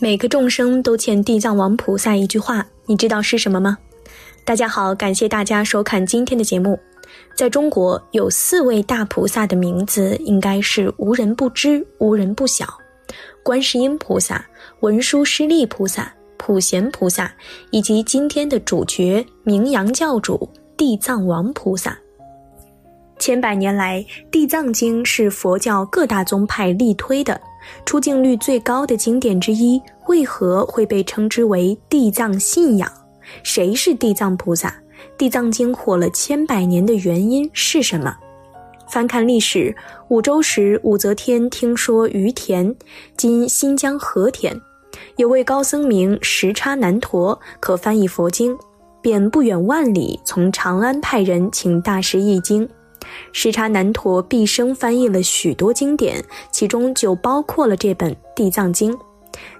每个众生都欠地藏王菩萨一句话，你知道是什么吗？大家好，感谢大家收看今天的节目。在中国有四位大菩萨的名字，应该是无人不知、无人不晓：观世音菩萨、文殊师利菩萨、普贤菩萨，以及今天的主角明阳教主地藏王菩萨。千百年来，《地藏经》是佛教各大宗派力推的。出镜率最高的经典之一，为何会被称之为地藏信仰？谁是地藏菩萨？地藏经火了千百年的原因是什么？翻看历史，五周时，武则天听说于田（今新疆和田）有位高僧名时差难陀，可翻译佛经，便不远万里从长安派人请大师译经。时差难陀毕生翻译了许多经典，其中就包括了这本《地藏经》。《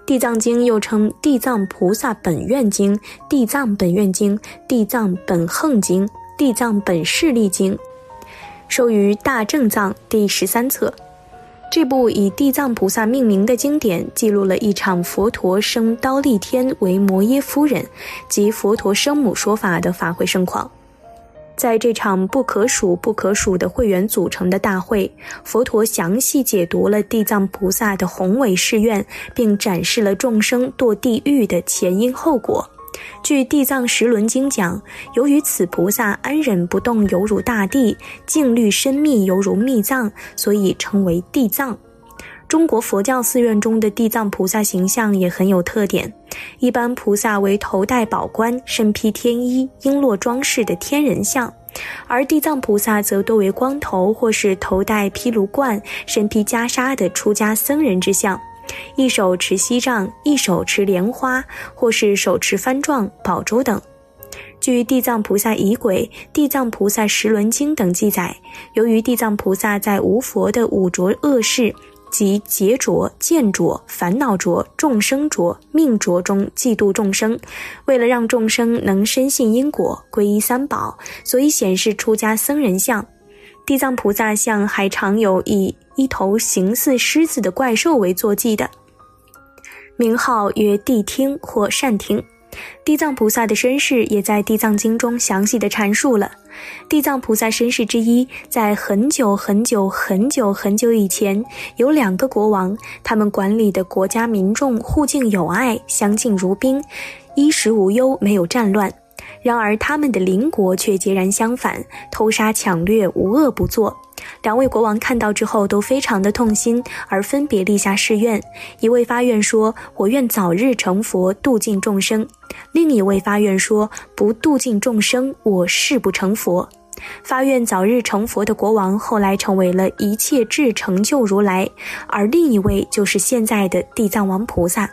地藏经》又称《地藏菩萨本愿经》《地藏本愿经》《地藏本行经》《地藏本势力经》，收于大正藏第十三册。这部以地藏菩萨命名的经典，记录了一场佛陀升刀立天为摩耶夫人及佛陀生母说法的法会盛况。在这场不可数不可数的会员组成的大会，佛陀详细解读了地藏菩萨的宏伟誓愿，并展示了众生堕地狱的前因后果。据《地藏十轮经》讲，由于此菩萨安忍不动，犹如大地；静虑深密，犹如密藏，所以称为地藏。中国佛教寺院中的地藏菩萨形象也很有特点。一般菩萨为头戴宝冠、身披天衣、璎珞装饰的天人像，而地藏菩萨则多为光头或是头戴毗卢冠、身披袈裟的出家僧人之像，一手持锡杖，一手持莲花，或是手持幡幢、宝珠等。据地藏菩萨仪轨、地藏菩萨十轮经等记载，由于地藏菩萨在无佛的五浊恶世。即劫浊、见浊、烦恼浊、众生浊、命浊中嫉妒众生，为了让众生能深信因果、皈依三宝，所以显示出家僧人像。地藏菩萨像还常有以一头形似狮子的怪兽为坐骑的，名号曰谛听或善听。地藏菩萨的身世也在《地藏经》中详细的阐述了。地藏菩萨身世之一，在很久很久很久很久以前，有两个国王，他们管理的国家民众互敬友爱，相敬如宾，衣食无忧，没有战乱。然而他们的邻国却截然相反，偷杀抢掠，无恶不作。两位国王看到之后都非常的痛心，而分别立下誓愿。一位发愿说：“我愿早日成佛，度尽众生；另一位发愿说：不度尽众生，我誓不成佛。”发愿早日成佛的国王后来成为了一切智成就如来，而另一位就是现在的地藏王菩萨。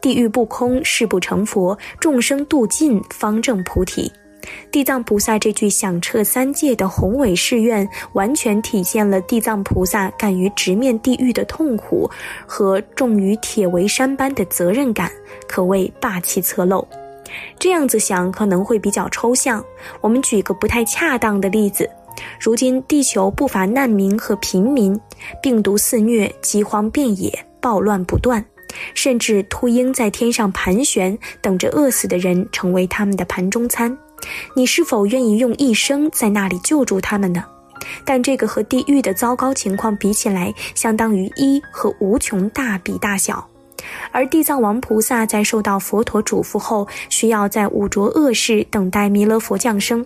地狱不空，誓不成佛；众生度尽，方证菩提。地藏菩萨这句响彻三界的宏伟誓愿，完全体现了地藏菩萨敢于直面地狱的痛苦和重于铁围山般的责任感，可谓霸气侧漏。这样子想可能会比较抽象，我们举个不太恰当的例子：如今地球不乏难民和平民，病毒肆虐，饥荒遍野，暴乱不断，甚至秃鹰在天上盘旋，等着饿死的人成为他们的盘中餐。你是否愿意用一生在那里救助他们呢？但这个和地狱的糟糕情况比起来，相当于一和无穷大比大小。而地藏王菩萨在受到佛陀嘱咐后，需要在五浊恶世等待弥勒佛降生。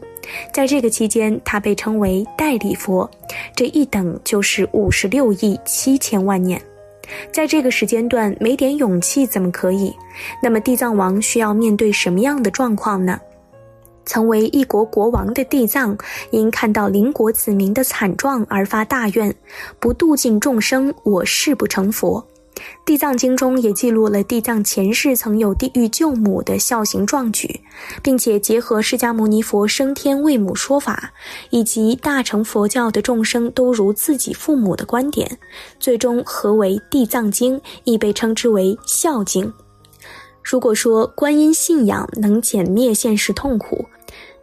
在这个期间，他被称为代理佛，这一等就是五十六亿七千万年。在这个时间段，没点勇气怎么可以？那么地藏王需要面对什么样的状况呢？曾为一国国王的地藏，因看到邻国子民的惨状而发大愿：不度尽众生，我誓不成佛。地藏经中也记录了地藏前世曾有地狱救母的孝行壮举，并且结合释迦牟尼佛升天为母说法，以及大乘佛教的众生都如自己父母的观点，最终合为地藏经，亦被称之为孝经。如果说观音信仰能减灭现实痛苦，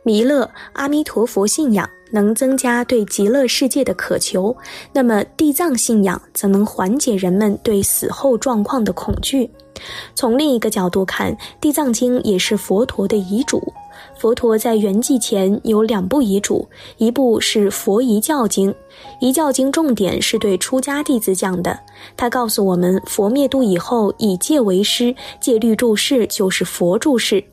弥勒、阿弥陀佛信仰能增加对极乐世界的渴求，那么地藏信仰则能缓解人们对死后状况的恐惧。从另一个角度看，《地藏经》也是佛陀的遗嘱。佛陀在圆寂前有两部遗嘱，一部是《佛遗教经》，《遗教经》重点是对出家弟子讲的。他告诉我们，佛灭度以后，以戒为师，戒律注释就是佛注释。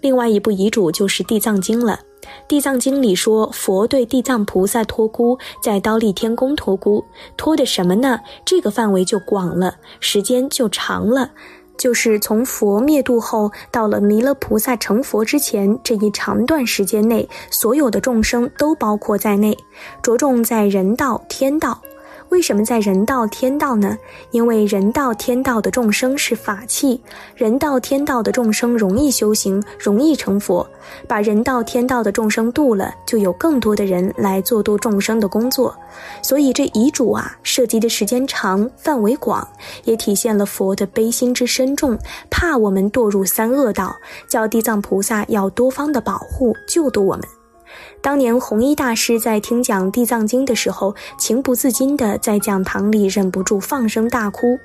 另外一部遗嘱就是《地藏经》了，《地藏经》里说，佛对地藏菩萨托孤，在刀立天宫托孤，托的什么呢？这个范围就广了，时间就长了。就是从佛灭度后到了弥勒菩萨成佛之前这一长段时间内，所有的众生都包括在内，着重在人道、天道。为什么在人道、天道呢？因为人道、天道的众生是法器，人道、天道的众生容易修行，容易成佛。把人道、天道的众生度了，就有更多的人来做度众生的工作。所以这遗嘱啊，涉及的时间长，范围广，也体现了佛的悲心之深重，怕我们堕入三恶道，叫地藏菩萨要多方的保护救度我们。当年弘一大师在听讲《地藏经》的时候，情不自禁地在讲堂里忍不住放声大哭。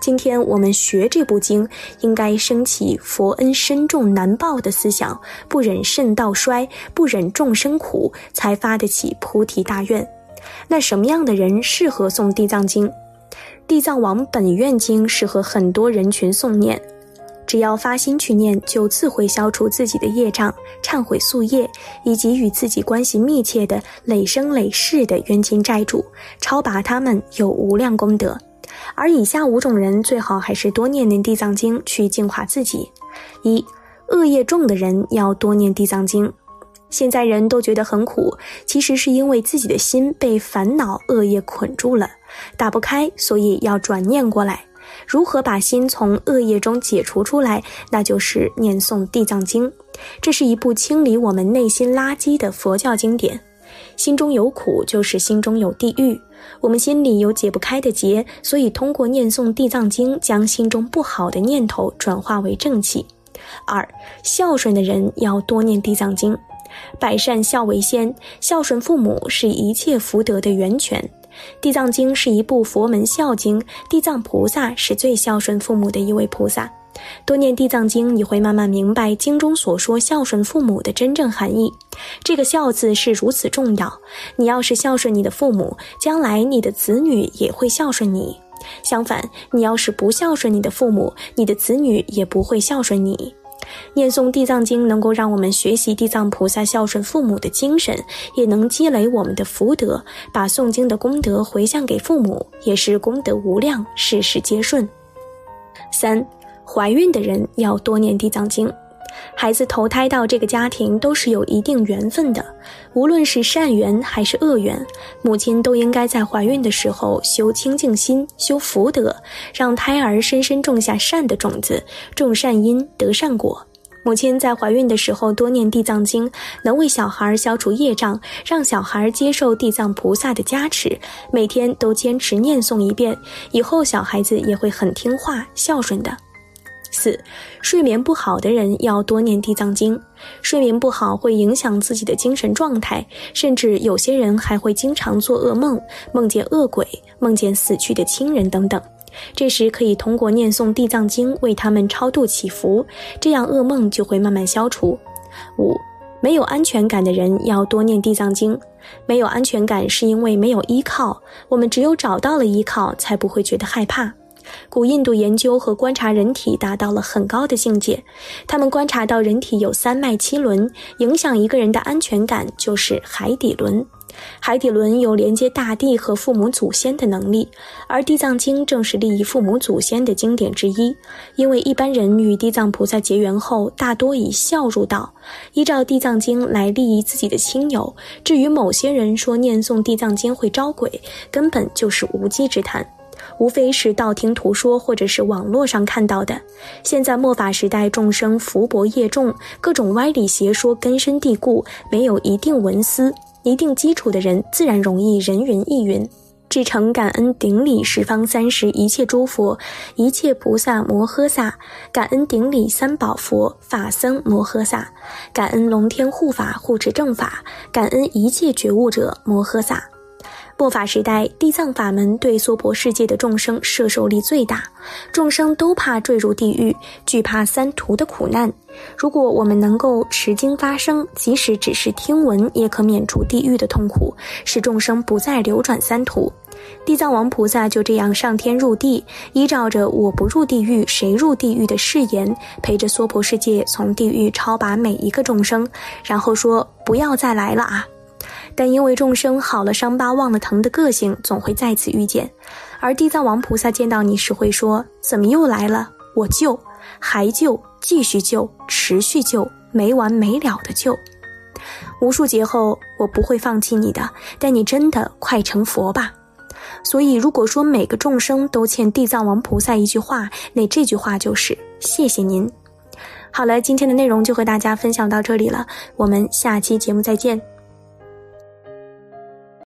今天我们学这部经，应该升起佛恩深重难报的思想，不忍肾道衰，不忍众生苦，才发得起菩提大愿。那什么样的人适合诵《地藏经》？《地藏王本愿经》适合很多人群诵念。只要发心去念，就自会消除自己的业障，忏悔宿业，以及与自己关系密切的累生累世的冤亲债主，超拔他们有无量功德。而以下五种人，最好还是多念念地藏经去净化自己。一、恶业重的人要多念地藏经。现在人都觉得很苦，其实是因为自己的心被烦恼恶业捆住了，打不开，所以要转念过来。如何把心从恶业中解除出来？那就是念诵《地藏经》，这是一部清理我们内心垃圾的佛教经典。心中有苦，就是心中有地狱。我们心里有解不开的结，所以通过念诵《地藏经》，将心中不好的念头转化为正气。二，孝顺的人要多念《地藏经》，百善孝为先，孝顺父母是一切福德的源泉。地藏经是一部佛门孝经，地藏菩萨是最孝顺父母的一位菩萨。多念地藏经，你会慢慢明白经中所说孝顺父母的真正含义。这个孝字是如此重要。你要是孝顺你的父母，将来你的子女也会孝顺你；相反，你要是不孝顺你的父母，你的子女也不会孝顺你。念诵地藏经能够让我们学习地藏菩萨孝顺父母的精神，也能积累我们的福德，把诵经的功德回向给父母，也是功德无量，事事皆顺。三，怀孕的人要多念地藏经。孩子投胎到这个家庭都是有一定缘分的，无论是善缘还是恶缘，母亲都应该在怀孕的时候修清净心、修福德，让胎儿深深种下善的种子，种善因得善果。母亲在怀孕的时候多念地藏经，能为小孩消除业障，让小孩接受地藏菩萨的加持，每天都坚持念诵一遍，以后小孩子也会很听话、孝顺的。四，睡眠不好的人要多念地藏经。睡眠不好会影响自己的精神状态，甚至有些人还会经常做噩梦，梦见恶鬼，梦见死去的亲人等等。这时可以通过念诵地藏经为他们超度祈福，这样噩梦就会慢慢消除。五，没有安全感的人要多念地藏经。没有安全感是因为没有依靠，我们只有找到了依靠，才不会觉得害怕。古印度研究和观察人体达到了很高的境界，他们观察到人体有三脉七轮，影响一个人的安全感就是海底轮。海底轮有连接大地和父母祖先的能力，而地藏经正是利益父母祖先的经典之一。因为一般人与地藏菩萨结缘后，大多以孝入道，依照地藏经来利益自己的亲友。至于某些人说念诵地藏经会招鬼，根本就是无稽之谈。无非是道听途说，或者是网络上看到的。现在末法时代，众生福薄业重，各种歪理邪说根深蒂固，没有一定文思、一定基础的人，自然容易人云亦云。至诚感恩顶礼十方三世一切诸佛、一切菩萨摩诃萨，感恩顶礼三宝佛法僧摩诃萨，感恩龙天护法护持正法，感恩一切觉悟者摩诃萨。末法时代，地藏法门对娑婆世界的众生摄受力最大，众生都怕坠入地狱，惧怕三途的苦难。如果我们能够持经发声，即使只是听闻，也可免除地狱的痛苦，使众生不再流转三途。地藏王菩萨就这样上天入地，依照着“我不入地狱，谁入地狱”的誓言，陪着娑婆世界从地狱超拔每一个众生，然后说：“不要再来了啊！”但因为众生好了伤疤忘了疼的个性，总会再次遇见。而地藏王菩萨见到你时会说：“怎么又来了？我救，还救，继续救，持续救，没完没了的救。无数劫后，我不会放弃你的。但你真的快成佛吧！”所以，如果说每个众生都欠地藏王菩萨一句话，那这句话就是谢谢您。好了，今天的内容就和大家分享到这里了，我们下期节目再见。